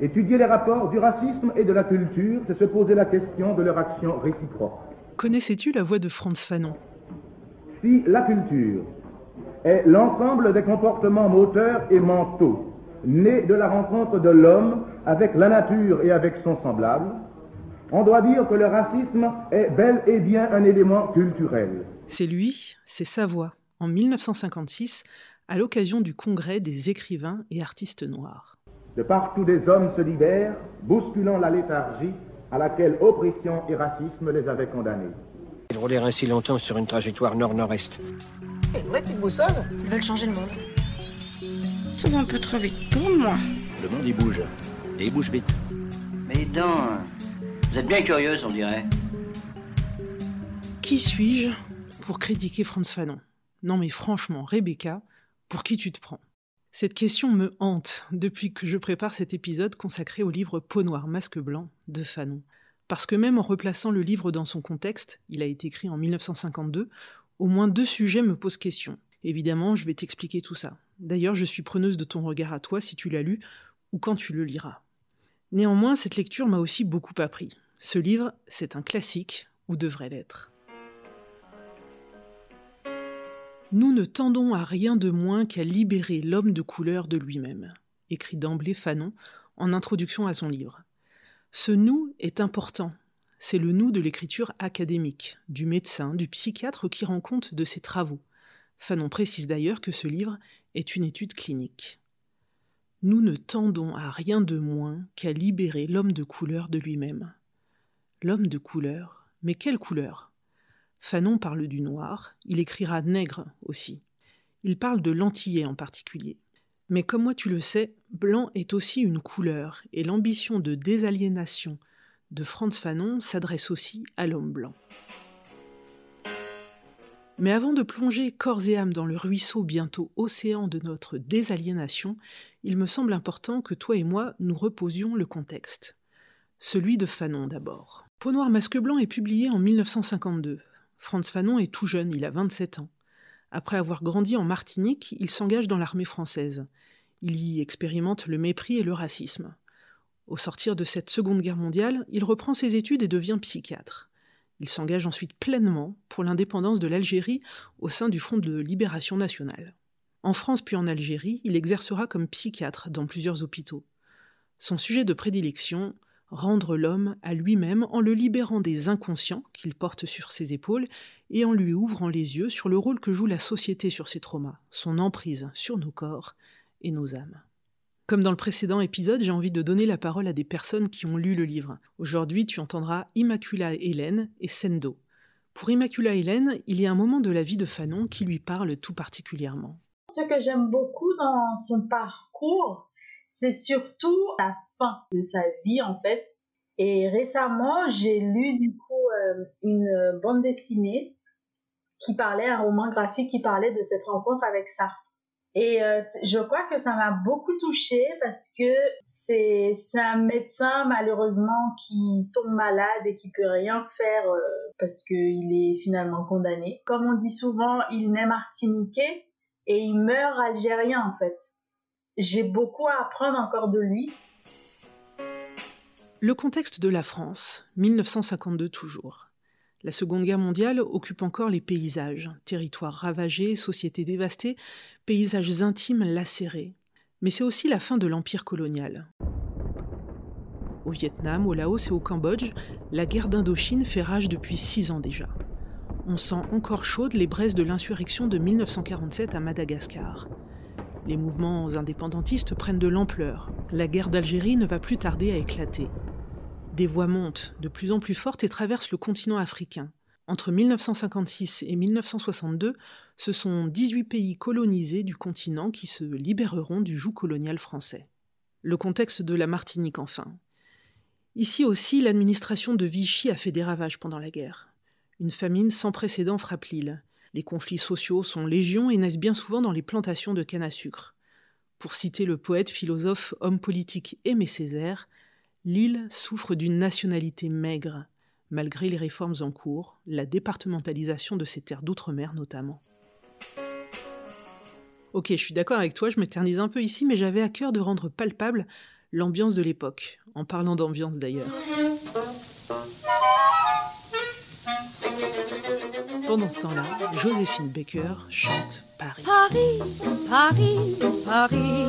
Étudier les rapports du racisme et de la culture, c'est se poser la question de leur action réciproque. Connaissais-tu la voix de Franz Fanon? Si la culture est l'ensemble des comportements moteurs et mentaux nés de la rencontre de l'homme avec la nature et avec son semblable, on doit dire que le racisme est bel et bien un élément culturel. C'est lui, c'est sa voix, en 1956, à l'occasion du congrès des écrivains et artistes noirs. De partout des hommes se libèrent, bousculant la léthargie à laquelle oppression et racisme les avaient condamnés. Ils roulèrent ainsi longtemps sur une trajectoire nord-nord-est. Une vraie petite boussole Ils veulent changer le monde. Ça va un peu trop vite pour moi. Le monde, il bouge. Et il bouge vite. Mais donc, vous êtes bien curieuse, on dirait. Qui suis-je pour critiquer Franz Fanon? Non mais franchement, Rebecca, pour qui tu te prends? Cette question me hante depuis que je prépare cet épisode consacré au livre Peau noire, masque blanc de Fanon. Parce que même en replaçant le livre dans son contexte, il a été écrit en 1952, au moins deux sujets me posent question. Évidemment, je vais t'expliquer tout ça. D'ailleurs, je suis preneuse de ton regard à toi si tu l'as lu ou quand tu le liras. Néanmoins, cette lecture m'a aussi beaucoup appris. Ce livre, c'est un classique, ou devrait l'être. Nous ne tendons à rien de moins qu'à libérer l'homme de couleur de lui-même, écrit d'emblée Fanon en introduction à son livre. Ce nous est important. C'est le nous de l'écriture académique, du médecin, du psychiatre qui rend compte de ses travaux. Fanon précise d'ailleurs que ce livre est une étude clinique. Nous ne tendons à rien de moins qu'à libérer l'homme de couleur de lui-même. L'homme de couleur, mais quelle couleur? Fanon parle du noir, il écrira nègre aussi. Il parle de l'antillais en particulier. Mais comme moi tu le sais, blanc est aussi une couleur, et l'ambition de désaliénation de Franz Fanon s'adresse aussi à l'homme blanc. Mais avant de plonger corps et âme dans le ruisseau bientôt océan de notre désaliénation, il me semble important que toi et moi nous reposions le contexte. Celui de Fanon d'abord. Peau noire masque blanc est publié en 1952. Franz Fanon est tout jeune, il a 27 ans. Après avoir grandi en Martinique, il s'engage dans l'armée française. Il y expérimente le mépris et le racisme. Au sortir de cette Seconde Guerre mondiale, il reprend ses études et devient psychiatre. Il s'engage ensuite pleinement pour l'indépendance de l'Algérie au sein du Front de libération nationale. En France puis en Algérie, il exercera comme psychiatre dans plusieurs hôpitaux. Son sujet de prédilection, rendre l'homme à lui-même en le libérant des inconscients qu'il porte sur ses épaules et en lui ouvrant les yeux sur le rôle que joue la société sur ses traumas, son emprise sur nos corps et nos âmes. Comme dans le précédent épisode, j'ai envie de donner la parole à des personnes qui ont lu le livre. Aujourd'hui, tu entendras Immacula Hélène et Sendo. Pour Immacula Hélène, il y a un moment de la vie de Fanon qui lui parle tout particulièrement. Ce que j'aime beaucoup dans son parcours, c'est surtout la fin de sa vie en fait. Et récemment, j'ai lu du coup euh, une bande dessinée qui parlait, un roman graphique qui parlait de cette rencontre avec Sartre. Et euh, je crois que ça m'a beaucoup touchée parce que c'est un médecin malheureusement qui tombe malade et qui peut rien faire euh, parce qu'il est finalement condamné. Comme on dit souvent, il naît martiniquais et il meurt algérien en fait. J'ai beaucoup à apprendre encore de lui. Le contexte de la France, 1952 toujours. La Seconde Guerre mondiale occupe encore les paysages, territoires ravagés, sociétés dévastées, paysages intimes lacérés. Mais c'est aussi la fin de l'empire colonial. Au Vietnam, au Laos et au Cambodge, la guerre d'Indochine fait rage depuis six ans déjà. On sent encore chaudes les braises de l'insurrection de 1947 à Madagascar. Les mouvements indépendantistes prennent de l'ampleur. La guerre d'Algérie ne va plus tarder à éclater. Des voix montent de plus en plus fortes et traversent le continent africain. Entre 1956 et 1962, ce sont 18 pays colonisés du continent qui se libéreront du joug colonial français. Le contexte de la Martinique enfin. Ici aussi, l'administration de Vichy a fait des ravages pendant la guerre. Une famine sans précédent frappe l'île. Les conflits sociaux sont légions et naissent bien souvent dans les plantations de canne à sucre. Pour citer le poète, philosophe, homme politique Aimé Césaire, l'île souffre d'une nationalité maigre, malgré les réformes en cours, la départementalisation de ses terres d'outre-mer notamment. Ok, je suis d'accord avec toi, je m'éternise un peu ici, mais j'avais à cœur de rendre palpable l'ambiance de l'époque, en parlant d'ambiance d'ailleurs. Pendant ce temps-là, Joséphine Baker chante Paris. Paris, Paris, Paris.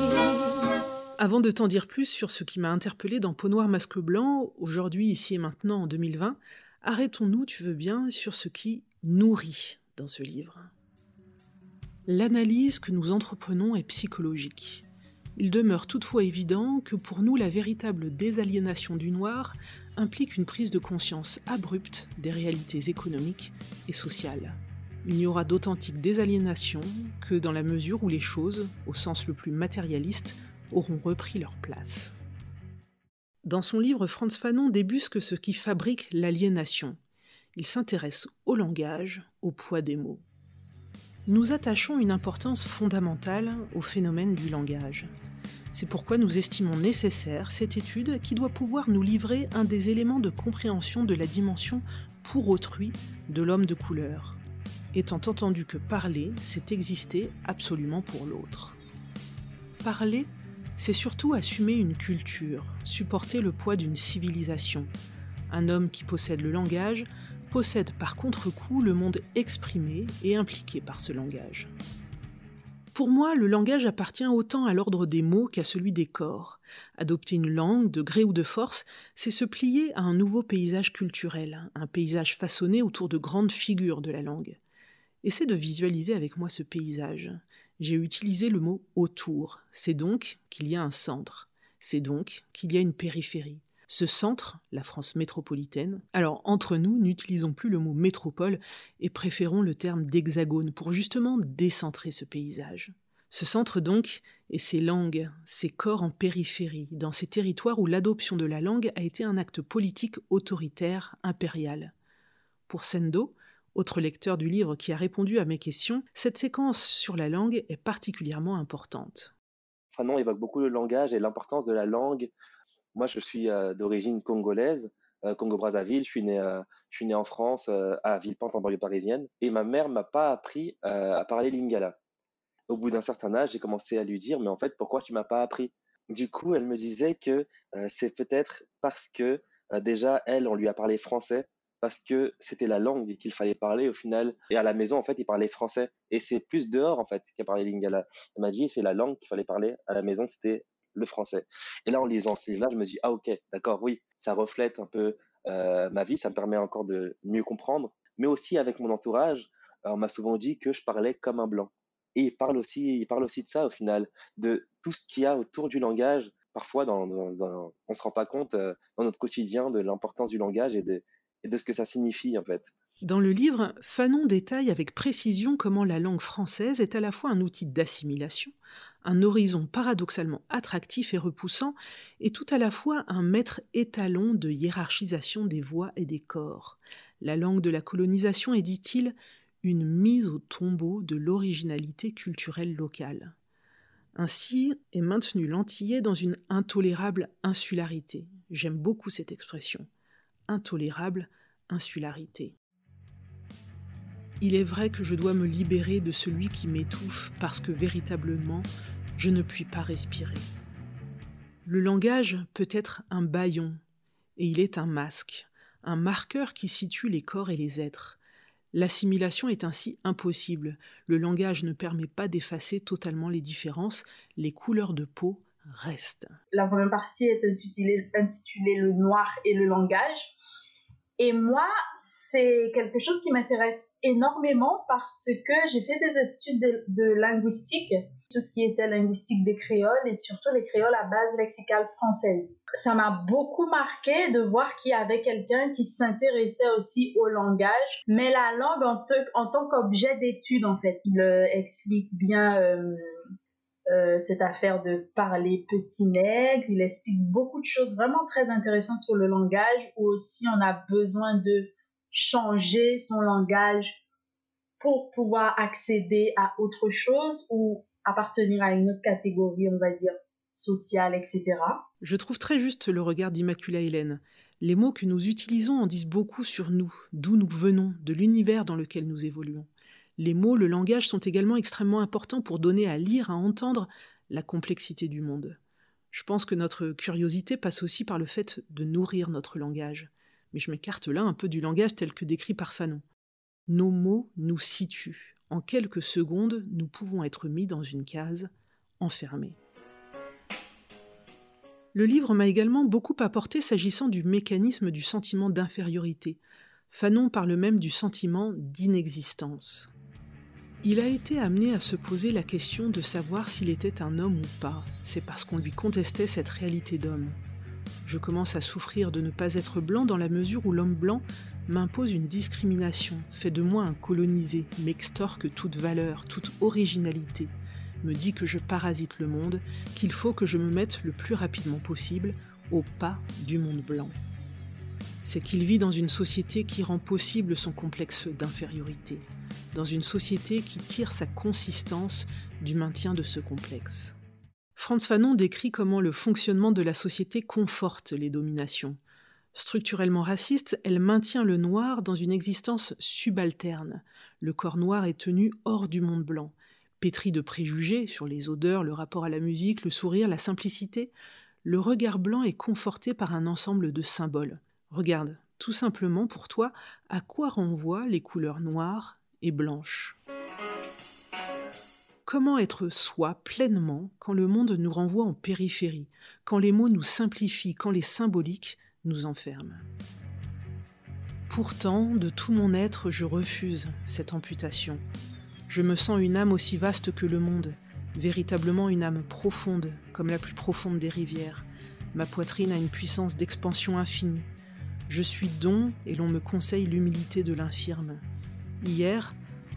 Avant de t'en dire plus sur ce qui m'a interpellé dans Peau noire masque blanc, aujourd'hui, ici et maintenant, en 2020, arrêtons-nous, tu veux bien, sur ce qui nourrit dans ce livre. L'analyse que nous entreprenons est psychologique. Il demeure toutefois évident que pour nous la véritable désaliénation du noir implique une prise de conscience abrupte des réalités économiques et sociales. Il n'y aura d'authentique désaliénation que dans la mesure où les choses, au sens le plus matérialiste, auront repris leur place. Dans son livre, Franz Fanon débusque ce qui fabrique l'aliénation. Il s'intéresse au langage, au poids des mots. Nous attachons une importance fondamentale au phénomène du langage. C'est pourquoi nous estimons nécessaire cette étude qui doit pouvoir nous livrer un des éléments de compréhension de la dimension pour autrui de l'homme de couleur, étant entendu que parler, c'est exister absolument pour l'autre. Parler c'est surtout assumer une culture, supporter le poids d'une civilisation. Un homme qui possède le langage possède par contre-coup le monde exprimé et impliqué par ce langage. Pour moi, le langage appartient autant à l'ordre des mots qu'à celui des corps. Adopter une langue, de gré ou de force, c'est se plier à un nouveau paysage culturel, un paysage façonné autour de grandes figures de la langue. Essaie de visualiser avec moi ce paysage j'ai utilisé le mot autour. C'est donc qu'il y a un centre. C'est donc qu'il y a une périphérie. Ce centre, la France métropolitaine, alors entre nous, n'utilisons plus le mot métropole et préférons le terme d'hexagone pour justement décentrer ce paysage. Ce centre donc est ces langues, ces corps en périphérie, dans ces territoires où l'adoption de la langue a été un acte politique autoritaire, impérial. Pour Sendo, autre lecteur du livre qui a répondu à mes questions, cette séquence sur la langue est particulièrement importante. Fanon évoque beaucoup le langage et l'importance de la langue. Moi, je suis euh, d'origine congolaise, euh, Congo-Brazzaville. Je suis né, euh, je suis né en France, à Villepinte, en banlieue parisienne, et ma mère m'a pas appris à parler lingala. Au bout d'un certain âge, j'ai commencé à lui dire, mais en fait, pourquoi tu m'as pas appris? Du coup, elle me disait que c'est peut-être parce que déjà, elle, on lui a parlé français parce que c'était la langue qu'il fallait parler au final. Et à la maison, en fait, il parlait français. Et c'est plus dehors, en fait, qu'il parlait lingala. Elle m'a dit, c'est la langue qu'il fallait parler à la maison, c'était le français. Et là, en lisant ce livre-là, je me dis, ah ok, d'accord, oui, ça reflète un peu euh, ma vie, ça me permet encore de mieux comprendre. Mais aussi avec mon entourage, on m'a souvent dit que je parlais comme un blanc. Et il parle aussi, il parle aussi de ça au final, de tout ce qu'il y a autour du langage. Parfois, dans, dans, on se rend pas compte euh, dans notre quotidien de l'importance du langage et de, et de ce que ça signifie en fait. Dans le livre, Fanon détaille avec précision comment la langue française est à la fois un outil d'assimilation, un horizon paradoxalement attractif et repoussant, et tout à la fois un maître étalon de hiérarchisation des voix et des corps. La langue de la colonisation est, dit-il, une mise au tombeau de l'originalité culturelle locale. Ainsi est maintenu l'antillais dans une intolérable insularité. J'aime beaucoup cette expression intolérable insularité. Il est vrai que je dois me libérer de celui qui m'étouffe parce que véritablement je ne puis pas respirer. Le langage peut être un baillon, et il est un masque, un marqueur qui situe les corps et les êtres. L'assimilation est ainsi impossible. Le langage ne permet pas d'effacer totalement les différences, les couleurs de peau restent. La première partie est intitulée, intitulée Le noir et le langage. Et moi, c'est quelque chose qui m'intéresse énormément parce que j'ai fait des études de, linguistique, tout ce qui était linguistique des créoles et surtout les créoles à base lexicale française. Ça m'a beaucoup marqué de voir qu'il y avait quelqu'un qui s'intéressait aussi au langage, mais la langue en, tant qu'objet d'étude en fait. Il explique bien... Euh, euh, cette affaire de parler petit nègre. Il explique beaucoup de choses vraiment très intéressantes sur le langage, où aussi on a besoin de changer son langage pour pouvoir accéder à autre chose ou appartenir à une autre catégorie, on va dire, sociale, etc. Je trouve très juste le regard d'Immacula Hélène. Les mots que nous utilisons en disent beaucoup sur nous, d'où nous venons, de l'univers dans lequel nous évoluons. Les mots, le langage sont également extrêmement importants pour donner à lire, à entendre la complexité du monde. Je pense que notre curiosité passe aussi par le fait de nourrir notre langage. Mais je m'écarte là un peu du langage tel que décrit par Fanon. Nos mots nous situent. En quelques secondes, nous pouvons être mis dans une case, enfermés. Le livre m'a également beaucoup apporté s'agissant du mécanisme du sentiment d'infériorité. Fanon parle même du sentiment d'inexistence. Il a été amené à se poser la question de savoir s'il était un homme ou pas. C'est parce qu'on lui contestait cette réalité d'homme. Je commence à souffrir de ne pas être blanc dans la mesure où l'homme blanc m'impose une discrimination, fait de moi un colonisé, m'extorque toute valeur, toute originalité, me dit que je parasite le monde, qu'il faut que je me mette le plus rapidement possible au pas du monde blanc. C'est qu'il vit dans une société qui rend possible son complexe d'infériorité, dans une société qui tire sa consistance du maintien de ce complexe. Franz Fanon décrit comment le fonctionnement de la société conforte les dominations. Structurellement raciste, elle maintient le noir dans une existence subalterne. Le corps noir est tenu hors du monde blanc. Pétri de préjugés sur les odeurs, le rapport à la musique, le sourire, la simplicité, le regard blanc est conforté par un ensemble de symboles. Regarde, tout simplement pour toi, à quoi renvoient les couleurs noires et blanches? Comment être soi pleinement quand le monde nous renvoie en périphérie, quand les mots nous simplifient, quand les symboliques nous enferment? Pourtant, de tout mon être, je refuse cette amputation. Je me sens une âme aussi vaste que le monde, véritablement une âme profonde, comme la plus profonde des rivières. Ma poitrine a une puissance d'expansion infinie. Je suis don et l'on me conseille l'humilité de l'infirme. Hier,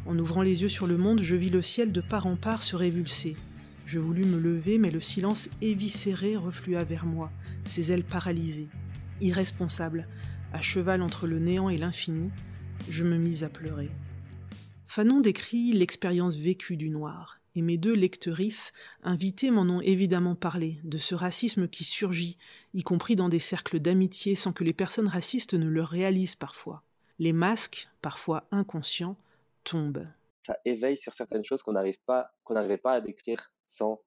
en ouvrant les yeux sur le monde, je vis le ciel de part en part se révulser. Je voulus me lever, mais le silence éviscéré reflua vers moi, ses ailes paralysées. Irresponsable, à cheval entre le néant et l'infini, je me mis à pleurer. Fanon décrit l'expérience vécue du noir, et mes deux lectrices invitées m'en ont évidemment parlé, de ce racisme qui surgit, y compris dans des cercles d'amitié sans que les personnes racistes ne le réalisent parfois. Les masques, parfois inconscients, tombe. Ça éveille sur certaines choses qu'on n'arrive pas, qu'on n'arrivait pas à décrire sans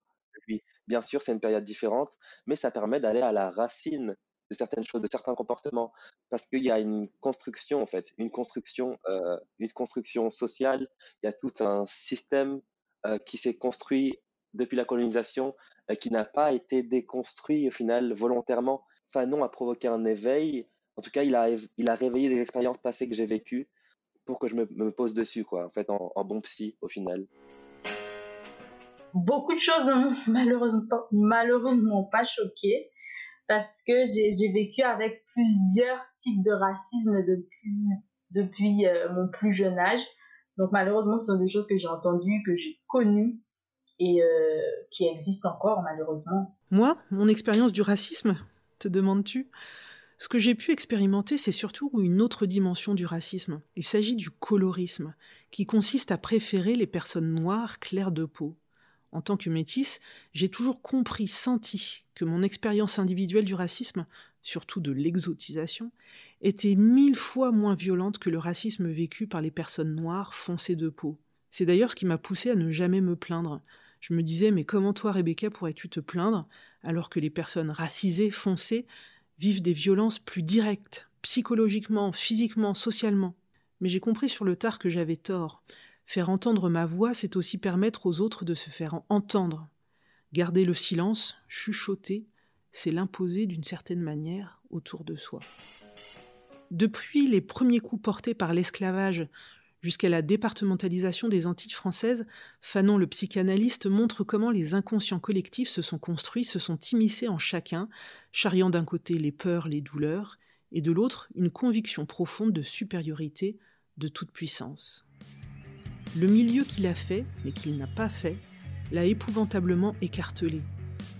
lui. Bien sûr, c'est une période différente, mais ça permet d'aller à la racine de certaines choses, de certains comportements, parce qu'il y a une construction en fait, une construction, euh, une construction sociale. Il y a tout un système qui s'est construit depuis la colonisation, euh, qui n'a pas été déconstruit au final volontairement. Fanon a provoqué un éveil. En tout cas, il a, il a réveillé des expériences passées que j'ai vécues pour que je me, pose dessus, quoi, en fait, en, bon psy, au final. Beaucoup de choses ne m'ont malheureusement, malheureusement pas choqué parce que j'ai vécu avec plusieurs types de racisme depuis, depuis euh, mon plus jeune âge. Donc malheureusement, ce sont des choses que j'ai entendues, que j'ai connues et euh, qui existent encore malheureusement. Moi, mon expérience du racisme, te demandes-tu? Ce que j'ai pu expérimenter, c'est surtout une autre dimension du racisme. Il s'agit du colorisme, qui consiste à préférer les personnes noires claires de peau. En tant que métisse, j'ai toujours compris, senti que mon expérience individuelle du racisme, surtout de l'exotisation, était mille fois moins violente que le racisme vécu par les personnes noires foncées de peau. C'est d'ailleurs ce qui m'a poussé à ne jamais me plaindre. Je me disais, mais comment toi, Rebecca, pourrais-tu te plaindre alors que les personnes racisées, foncées, vivent des violences plus directes, psychologiquement, physiquement, socialement? Mais j'ai compris sur le tard que j'avais tort. Faire entendre ma voix, c'est aussi permettre aux autres de se faire entendre. Garder le silence, chuchoter, c'est l'imposer d'une certaine manière autour de soi. Depuis les premiers coups portés par l'esclavage Jusqu'à la départementalisation des Antilles françaises, Fanon le psychanalyste montre comment les inconscients collectifs se sont construits, se sont immiscés en chacun, charriant d'un côté les peurs, les douleurs, et de l'autre une conviction profonde de supériorité, de toute puissance. Le milieu qu'il a fait, mais qu'il n'a pas fait, l'a épouvantablement écartelé.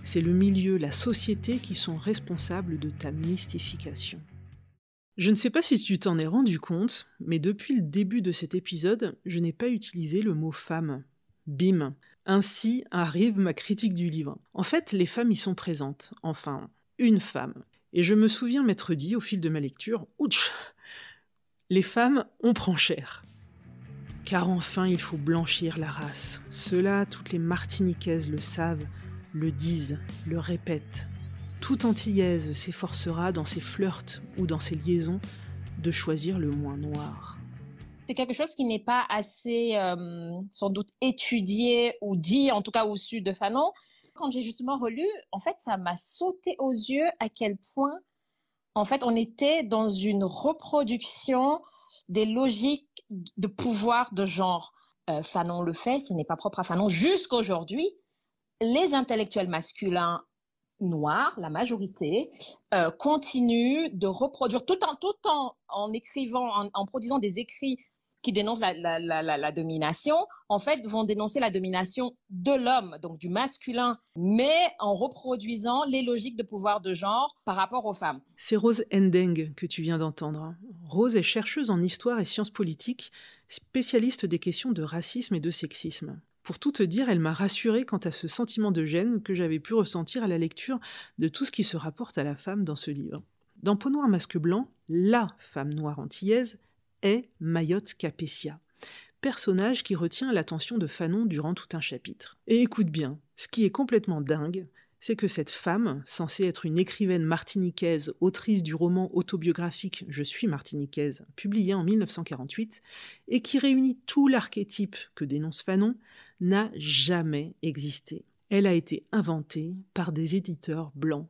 C'est le milieu, la société qui sont responsables de ta mystification. Je ne sais pas si tu t'en es rendu compte, mais depuis le début de cet épisode, je n'ai pas utilisé le mot femme. Bim. Ainsi arrive ma critique du livre. En fait, les femmes y sont présentes. Enfin, une femme. Et je me souviens m'être dit au fil de ma lecture, ouch Les femmes, on prend cher. Car enfin, il faut blanchir la race. Cela, toutes les Martiniquaises le savent. Le disent, le répètent. Toute antillaise s'efforcera dans ses flirts ou dans ses liaisons de choisir le moins noir. C'est quelque chose qui n'est pas assez, euh, sans doute, étudié ou dit, en tout cas au sud de Fanon. Quand j'ai justement relu, en fait, ça m'a sauté aux yeux à quel point, en fait, on était dans une reproduction des logiques de pouvoir de genre. Euh, Fanon le fait, ce n'est pas propre à Fanon. Jusqu'aujourd'hui, les intellectuels masculins noirs, la majorité, euh, continuent de reproduire tout en, tout en, en écrivant, en, produisant des écrits qui dénoncent la, la, domination, en fait, vont dénoncer la domination de l'homme, donc du masculin, mais en reproduisant les logiques de pouvoir de genre par rapport aux femmes. C'est Rose Endeng que tu viens d'entendre. Rose est chercheuse en histoire et sciences politiques, spécialiste des questions de racisme et de sexisme. Pour tout te dire, elle m'a rassurée quant à ce sentiment de gêne que j'avais pu ressentir à la lecture de tout ce qui se rapporte à la femme dans ce livre. Dans Peau noire masque blanc, la femme noire antillaise est Mayotte Capétia, personnage qui retient l'attention de Fanon durant tout un chapitre. Et écoute bien, ce qui est complètement dingue, c'est que cette femme, censée être une écrivaine martiniquaise, autrice du roman autobiographique Je suis martiniquaise, publié en 1948, et qui réunit tout l'archétype que dénonce Fanon, n'a jamais existé. Elle a été inventée par des éditeurs blancs.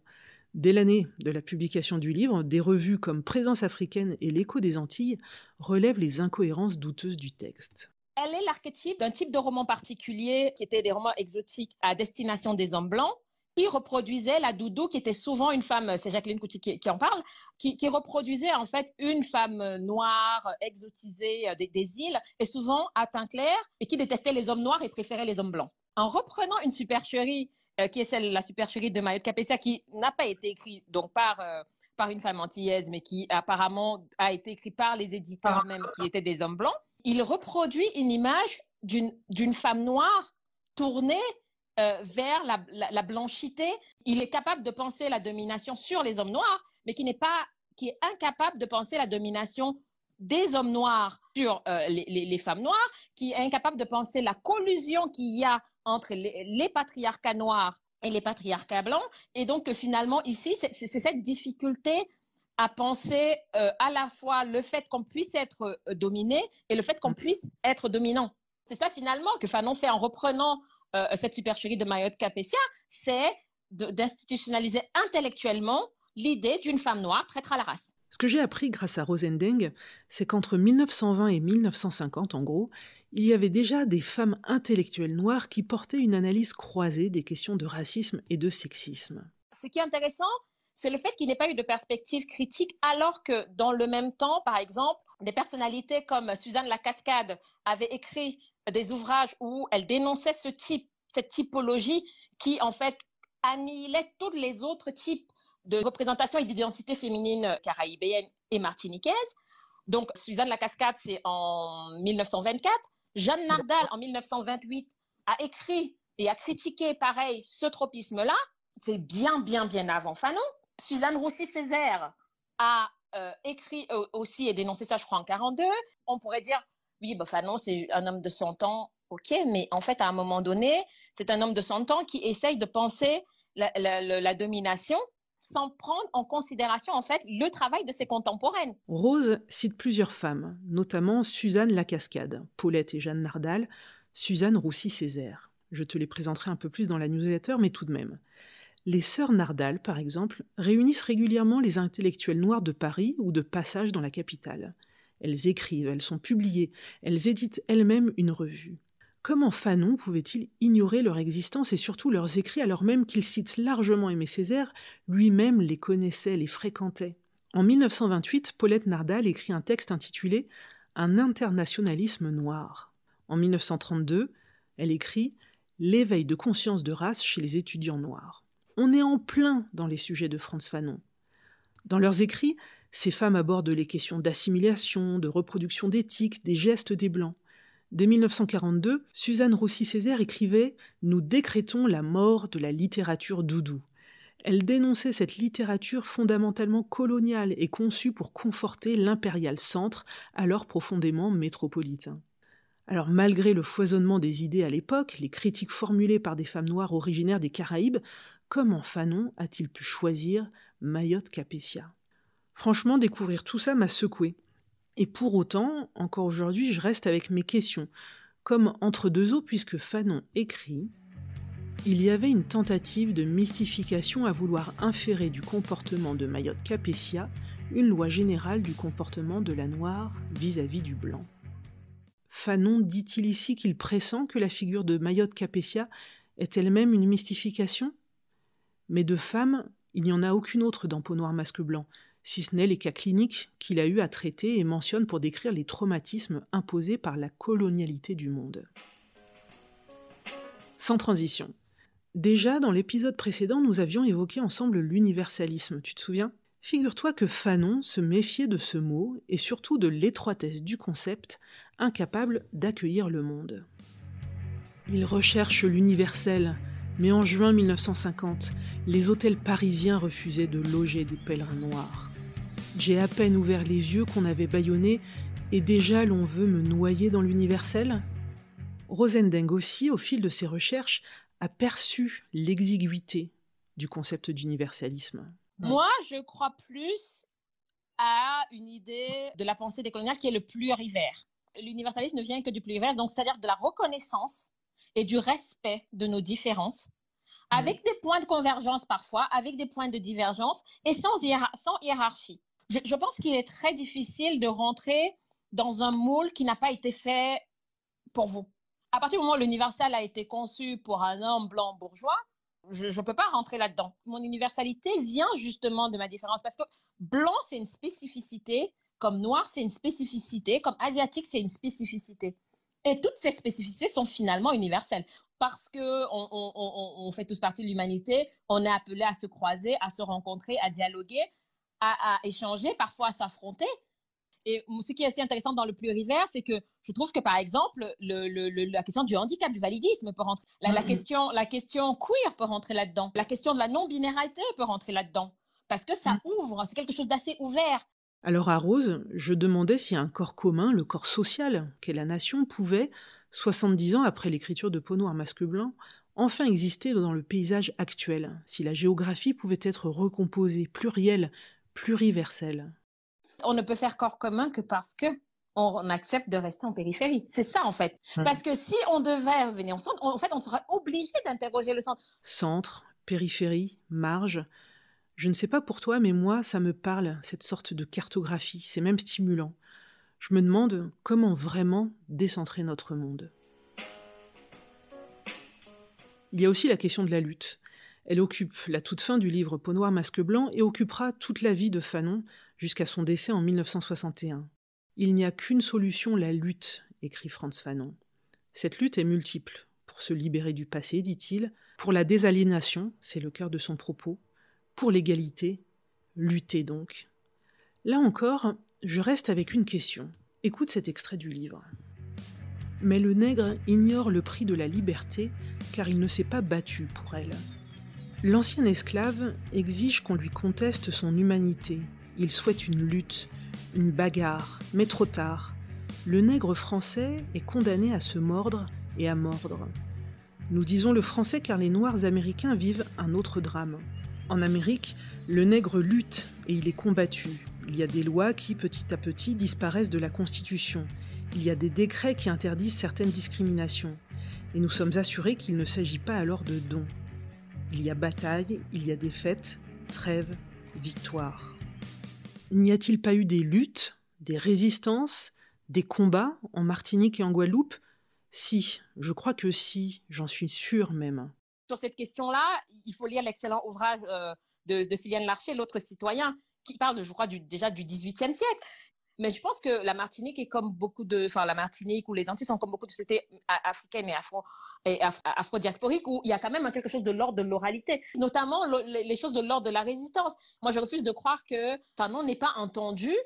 Dès l'année de la publication du livre, des revues comme Présence africaine et L'écho des Antilles relèvent les incohérences douteuses du texte. Elle est l'archétype d'un type de roman particulier qui était des romans exotiques à destination des hommes blancs qui reproduisait la doudou, qui était souvent une femme, c'est Jacqueline Couty qui, en parle, qui, reproduisait en fait une femme noire, exotisée euh, des, îles, et souvent à teint clair, et qui détestait les hommes noirs et préférait les hommes blancs. En reprenant une supercherie, euh, qui est celle, la supercherie de Mayotte Capessa, qui n'a pas été écrite donc par, euh, par une femme antillaise, mais qui apparemment a été écrite par les éditeurs ah. même, qui étaient des hommes blancs, il reproduit une image d'une femme noire tournée euh, vers la, la, blanchité. Il est capable de penser la domination sur les hommes noirs, mais qui n'est pas, qui est incapable de penser la domination des hommes noirs sur euh, les, les, femmes noires, qui est incapable de penser la collusion qu'il y a entre les, les, patriarcats noirs et les patriarcats blancs. Et donc, finalement, ici, c'est cette difficulté à penser euh, à la fois le fait qu'on puisse être dominé et le fait qu'on puisse être dominant. C'est ça finalement que Fanon fait en reprenant euh, cette supercherie de Mayotte Capétia, c'est d'institutionnaliser intellectuellement l'idée d'une femme noire traître à la race. Ce que j'ai appris grâce à Rosendeng, c'est qu'entre 1920 et 1950, en gros, il y avait déjà des femmes intellectuelles noires qui portaient une analyse croisée des questions de racisme et de sexisme. Ce qui est intéressant, c'est le fait qu'il n'ait pas eu de perspective critique, alors que dans le même temps, par exemple, des personnalités comme Suzanne Lacascade avaient écrit des ouvrages où elle dénonçait ce type, cette typologie qui, en fait, annihilait tous les autres types de représentation et d'identité féminine caraïbéenne et martiniquaise. Donc, Suzanne Lacascade, c'est en 1924. Jeanne Nardal, en 1928, a écrit et a critiqué, pareil, ce tropisme-là. C'est bien, bien, bien avant Fanon. Suzanne Roussy-Césaire a euh, écrit euh, aussi et dénoncé ça, je crois, en 42. On pourrait dire, oui, c'est un homme de 100 ans, ok, mais en fait, à un moment donné, c'est un homme de 100 ans qui essaye de penser la, domination sans prendre en considération en fait le travail de ses contemporaines. Rose cite plusieurs femmes, notamment Suzanne Lacascade, Paulette et Jeanne Nardal, Suzanne Roussy-Césaire. Je te les présenterai un peu plus dans la newsletter, mais tout de même. Les sœurs Nardal, par exemple, réunissent régulièrement les intellectuels noirs de Paris ou de passage dans la capitale. Elles écrivent, elles sont publiées, elles éditent elles-mêmes une revue. Comment Fanon pouvait-il ignorer leur existence et surtout leurs écrits alors même qu'il cite largement Aimé Césaire, lui-même les connaissait, les fréquentait En 1928, Paulette Nardal écrit un texte intitulé Un internationalisme noir. En 1932, elle écrit L'éveil de conscience de race chez les étudiants noirs. On est en plein dans les sujets de Franz Fanon. Dans leurs écrits, ces femmes abordent les questions d'assimilation, de reproduction d'éthique, des gestes des Blancs. Dès 1942, Suzanne Roussy-Césaire écrivait Nous décrétons la mort de la littérature doudou. Elle dénonçait cette littérature fondamentalement coloniale et conçue pour conforter l'impérial centre, alors profondément métropolitain. Alors malgré le foisonnement des idées à l'époque, les critiques formulées par des femmes noires originaires des Caraïbes, comment Fanon a-t-il pu choisir Mayotte Capétia? Franchement, découvrir tout ça m'a secoué. Et pour autant, encore aujourd'hui, je reste avec mes questions. Comme entre deux eaux, puisque Fanon écrit Il y avait une tentative de mystification à vouloir inférer du comportement de Mayotte Capétia une loi générale du comportement de la noire vis-à-vis du blanc. Fanon dit-il ici qu'il pressent que la figure de Mayotte Capétia est elle-même une mystification? Mais de femme, il n'y en a aucune autre dans Peau noire masque blanc, si ce n'est les cas cliniques qu'il a eu à traiter et mentionne pour décrire les traumatismes imposés par la colonialité du monde. Sans transition. Déjà, dans l'épisode précédent, nous avions évoqué ensemble l'universalisme, tu te souviens? Figure-toi que Fanon se méfiait de ce mot et surtout de l'étroitesse du concept, incapable d'accueillir le monde. Il recherche l'universel, mais en juin 1950, les hôtels parisiens refusaient de loger des pèlerins noirs. J'ai à peine ouvert les yeux qu'on avait bâillonné et déjà l'on veut me noyer dans l'universel Rosendeng aussi, au fil de ses recherches, a perçu l'exiguïté du concept d'universalisme. Moi, je crois plus à une idée de la pensée décoloniale qui est le plurivers. L'universalisme ne vient que du plurivers, donc c'est-à-dire de la reconnaissance et du respect de nos différences, avec des points de convergence parfois, avec des points de divergence et sans, sans hiérarchie je, pense qu'il est très difficile de rentrer dans un moule qui n'a pas été fait pour vous. À partir du moment où l'universal a été conçu pour un homme blanc bourgeois, je ne peux pas rentrer là-dedans. Mon universalité vient justement de ma différence parce que blanc, c'est une spécificité, comme noir, c'est une spécificité, comme asiatique, c'est une spécificité. Et toutes ces spécificités sont finalement universelles parce que on fait tous partie de l'humanité, on est appelé à se croiser, à se rencontrer, à dialoguer à, échanger, parfois à s'affronter. Et ce qui est assez intéressant dans le plurivers, c'est que je trouve que, par exemple, la question du handicap, du validisme peut rentrer. La, mm-hmm. question, la question queer peut rentrer là-dedans. La question de la non-binarité peut rentrer là-dedans. Parce que ça mm. ouvre, c'est quelque chose d'assez ouvert. Alors à Rose, je demandais si un corps commun, le corps social qu'est la nation, pouvait, 70 ans après l'écriture de Peau noir masque blanc, enfin exister dans le paysage actuel, si la géographie pouvait être recomposée, plurielle, pluriversel. On ne peut faire corps commun que parce que on accepte de rester en périphérie. C'est ça en fait. Parce que si on devait venir au centre, en fait, on serait obligé d'interroger le centre. Centre, périphérie, marge. Je ne sais pas pour toi, mais moi, ça me parle, cette sorte de cartographie. C'est même stimulant. Je me demande comment vraiment décentrer notre monde. Il y a aussi la question de la lutte. Elle occupe la toute fin du livre Peau noire masque blanc et occupera toute la vie de Fanon jusqu'à son décès en 1961. Il n'y a qu'une solution, la lutte, écrit Franz Fanon. Cette lutte est multiple. Pour se libérer du passé, dit-il, pour la désaliénation, c'est le cœur de son propos, pour l'égalité, lutter donc. Là encore, je reste avec une question. Écoute cet extrait du livre. Mais le nègre ignore le prix de la liberté car il ne s'est pas battu pour elle. L'ancien esclave exige qu'on lui conteste son humanité. Il souhaite une lutte, une bagarre, mais trop tard. Le nègre français est condamné à se mordre et à mordre. Nous disons le français car les Noirs américains vivent un autre drame. En Amérique, le nègre lutte et il est combattu. Il y a des lois qui, petit à petit, disparaissent de la Constitution. Il y a des décrets qui interdisent certaines discriminations. Et nous sommes assurés qu'il ne s'agit pas alors de dons. Il y a bataille, il y a défaite, trêve, victoire. N'y a-t-il pas eu des luttes, des résistances, des combats en Martinique et en Guadeloupe? Si, je crois que si, j'en suis sûre même. Sur cette question-là, il faut lire l'excellent ouvrage euh, de, de Sylviane Larcher, L'autre citoyen, qui parle, je crois, déjà du XVIIIe siècle. Mais je pense que la Martinique est comme beaucoup de, enfin la Martinique ou les Antilles sont comme beaucoup de sociétés africaines et afro et afro-diasporiques où il y a quand même quelque chose de l'ordre de l'oralité, notamment les choses de l'ordre de la résistance. Moi, je refuse de croire que Fanon n'est pas entendu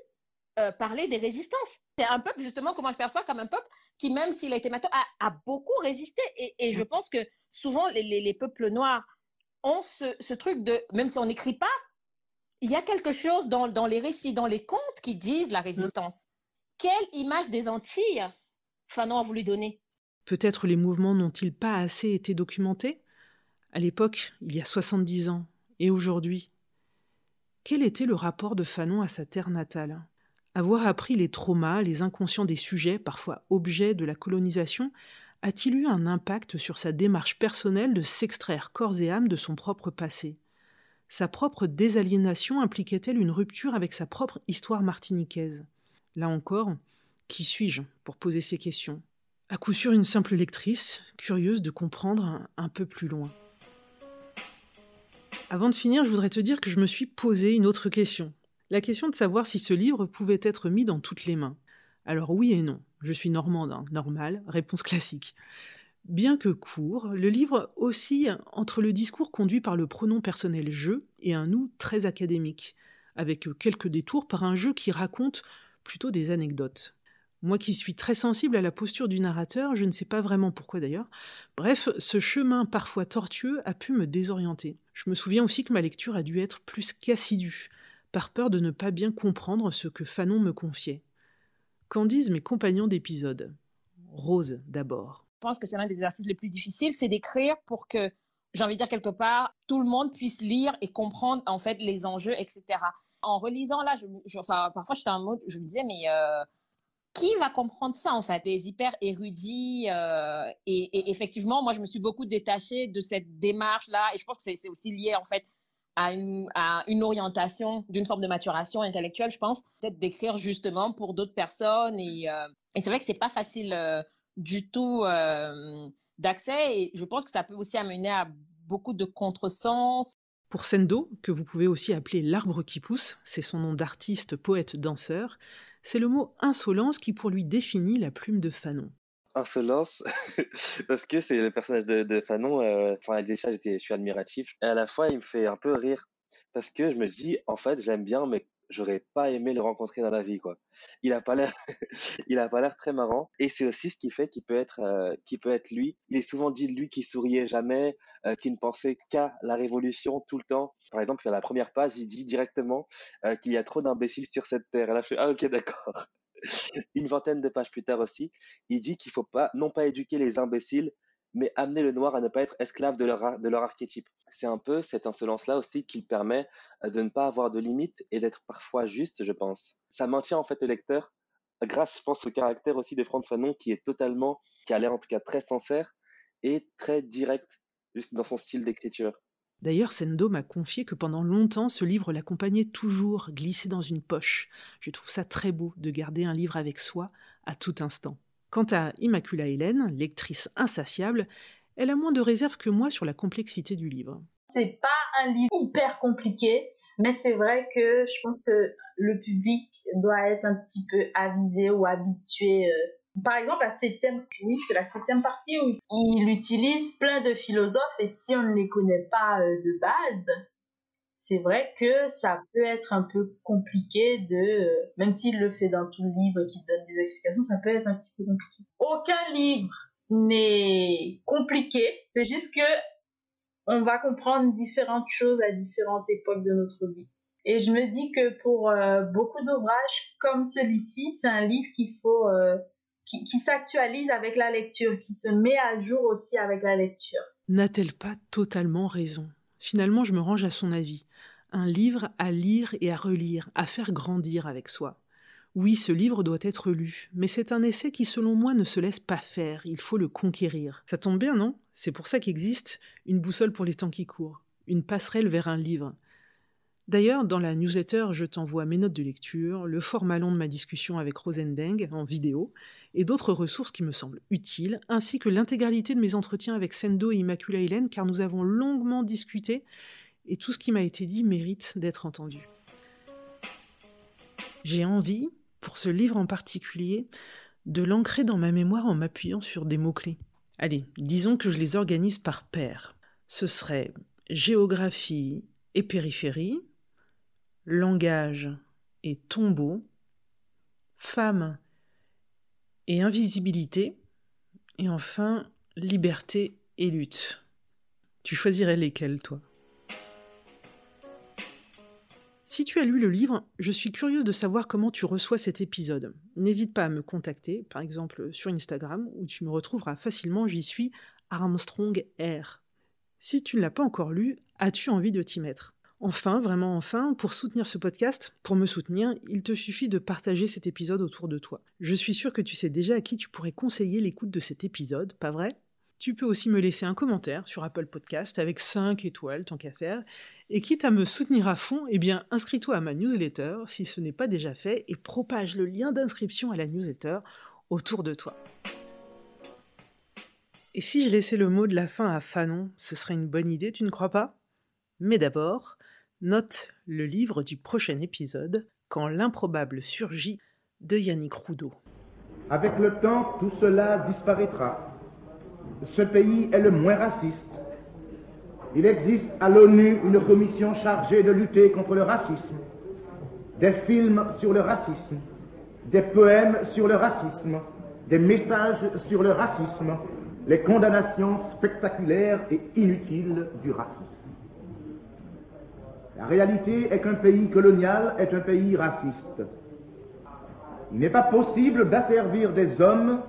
euh, parler des résistances. C'est un peuple justement que moi je perçois comme un peuple qui, même s'il a été maintenant, a, beaucoup résisté. Et, je pense que souvent les, peuples noirs ont ce, ce truc de, même si on n'écrit pas, il y a quelque chose dans, les récits, dans les contes qui disent la résistance. Quelle image des Antilles Fanon a voulu donner. Peut-être les mouvements n'ont-ils pas assez été documentés? À l'époque, il y a 70 ans, et aujourd'hui Quel était le rapport de Fanon à sa terre natale? Avoir appris les traumas, les inconscients des sujets, parfois objets de la colonisation, a-t-il eu un impact sur sa démarche personnelle de s'extraire corps et âme de son propre passé? Sa propre désaliénation impliquait-elle une rupture avec sa propre histoire martiniquaise? Là encore, qui suis-je pour poser ces questions? À coup sûr une simple lectrice, curieuse de comprendre un, peu plus loin. Avant de finir, je voudrais te dire que je me suis posé une autre question. La question de savoir si ce livre pouvait être mis dans toutes les mains. Alors oui et non. Je suis normande, hein, normal, réponse classique. Bien que court, le livre oscille entre le discours conduit par le pronom personnel je et un nous très académique, avec quelques détours par un jeu qui raconte plutôt des anecdotes. Moi qui suis très sensible à la posture du narrateur, je ne sais pas vraiment pourquoi d'ailleurs. Bref, ce chemin parfois tortueux a pu me désorienter. Je me souviens aussi que ma lecture a dû être plus qu'assidue, par peur de ne pas bien comprendre ce que Fanon me confiait. Qu'en disent mes compagnons d'épisode Rose d'abord. Je pense que c'est l'un des exercices les plus difficiles, c'est d'écrire pour que, j'ai envie de dire quelque part, tout le monde puisse lire et comprendre en fait les enjeux, etc. En relisant là, enfin, parfois j'étais en mode, je me disais, mais euh, qui va comprendre ça en fait? Des hyper érudits. Euh, et, effectivement, moi je me suis beaucoup détachée de cette démarche là, et je pense que c'est aussi lié en fait à une, orientation d'une forme de maturation intellectuelle, je pense, peut-être d'écrire justement pour d'autres personnes. Et, euh, c'est vrai que c'est pas facile du tout euh, d'accès. Et je pense que ça peut aussi amener à beaucoup de contresens. Pour Sendo, que vous pouvez aussi appeler l'arbre qui pousse, c'est son nom d'artiste, poète, danseur, c'est le mot insolence qui pour lui définit la plume de Fanon insolence parce que c'est le personnage de, de Fanon. Euh, enfin, déjà, j'étais, je suis admiratif. Et à la fois, il me fait un peu rire parce que je me dis, en fait, j'aime bien, mais j'aurais pas aimé le rencontrer dans la vie, quoi. Il a pas l'air, il a pas l'air très marrant. Et c'est aussi ce qui fait qu'il peut être, euh, peut être lui. Il est souvent dit lui qui souriait jamais, euh, qui ne pensait qu'à la révolution tout le temps. Par exemple, à la première page, il dit directement euh, qu'il y a trop d'imbéciles sur cette terre. Et là, je fais ah ok d'accord. une vingtaine de pages plus tard aussi, il dit qu'il faut pas, non pas éduquer les imbéciles, mais amener le noir à ne pas être esclave de leur, de leur archétype. C'est un peu cette insolence-là aussi qui permet euh, de ne pas avoir de limites et d'être parfois juste, je pense. Ça maintient en fait le lecteur, grâce, je pense, au caractère aussi de Franz Fanon qui est totalement, qui a l'air en tout cas très sincère et très direct, juste dans son style d'écriture. D'ailleurs, Sendo m'a confié que pendant longtemps, ce livre l'accompagnait toujours, glissé dans une poche. Je trouve ça très beau de garder un livre avec soi à tout instant. Quant à Immacula Hélène, lectrice insatiable, elle a moins de réserve que moi sur la complexité du livre. C'est pas un livre hyper compliqué, mais c'est vrai que je pense que le public doit être un petit peu avisé ou habitué euh, par exemple, la septième, oui, c'est la septième partie où il utilise plein de philosophes et si on ne les connaît pas euh, de base, c'est vrai que ça peut être un peu compliqué de, euh, même s'il le fait dans tout le livre et qu'il donne des explications, ça peut être un petit peu compliqué. Aucun livre n'est compliqué, c'est juste que on va comprendre différentes choses à différentes époques de notre vie. Et je me dis que pour euh, beaucoup d'ouvrages comme celui-ci, c'est un livre qu'il faut qui, s'actualise avec la lecture, qui se met à jour aussi avec la lecture. N'a-t-elle pas totalement raison? Finalement, je me range à son avis. Un livre à lire et à relire, à faire grandir avec soi. Oui, ce livre doit être lu, mais c'est un essai qui, selon moi, ne se laisse pas faire, il faut le conquérir. Ça tombe bien, non? C'est pour ça qu'existe une boussole pour les temps qui courent, une passerelle vers un livre. D'ailleurs, dans la newsletter, je t'envoie mes notes de lecture, le format long de ma discussion avec Rosendeng en vidéo, et d'autres ressources qui me semblent utiles, ainsi que l'intégralité de mes entretiens avec Sendo et Immacula Hélène, car nous avons longuement discuté, et tout ce qui m'a été dit mérite d'être entendu. J'ai envie, pour ce livre en particulier, de l'ancrer dans ma mémoire en m'appuyant sur des mots-clés. Allez, disons que je les organise par paire. Ce serait géographie et périphérie, langage et tombeau, femme et invisibilité, et enfin liberté et lutte. Tu choisirais lesquels, toi? Si tu as lu le livre, je suis curieuse de savoir comment tu reçois cet épisode. N'hésite pas à me contacter, par exemple sur Instagram, où tu me retrouveras facilement, j'y suis Armstrong R. Si tu ne l'as pas encore lu, as-tu envie de t'y mettre? Enfin, vraiment enfin, pour soutenir ce podcast, pour me soutenir, il te suffit de partager cet épisode autour de toi. Je suis sûre que tu sais déjà à qui tu pourrais conseiller l'écoute de cet épisode, pas vrai? Tu peux aussi me laisser un commentaire sur Apple Podcast avec 5 étoiles, tant qu'à faire. Et quitte à me soutenir à fond, eh bien, inscris-toi à ma newsletter si ce n'est pas déjà fait et propage le lien d'inscription à la newsletter autour de toi. Et si je laissais le mot de la fin à Fanon, ce serait une bonne idée, tu ne crois pas? Mais d'abord, note le livre du prochain épisode, Quand l'improbable surgit, de Yannick Roudot. Avec le temps, tout cela disparaîtra ce pays est le moins raciste. Il existe à l'ONU une commission chargée de lutter contre le racisme, des films sur le racisme, des poèmes sur le racisme, des messages sur le racisme, les condamnations spectaculaires et inutiles du racisme. La réalité est qu'un pays colonial est un pays raciste. Il n'est pas possible d'asservir des hommes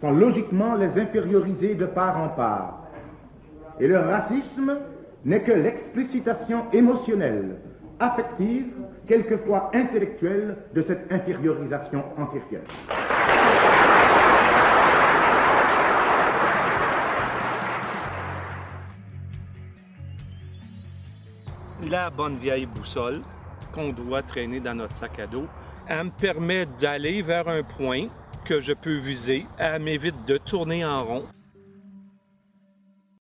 sans logiquement les inférioriser de part en part. Et le racisme n'est que l'explicitation émotionnelle, affective, quelquefois intellectuelle, de cette infériorisation antérieure. La bonne vieille boussole qu'on doit traîner dans notre sac à dos, elle me permet d'aller vers un point que je peux viser. Elle m'évite de tourner en rond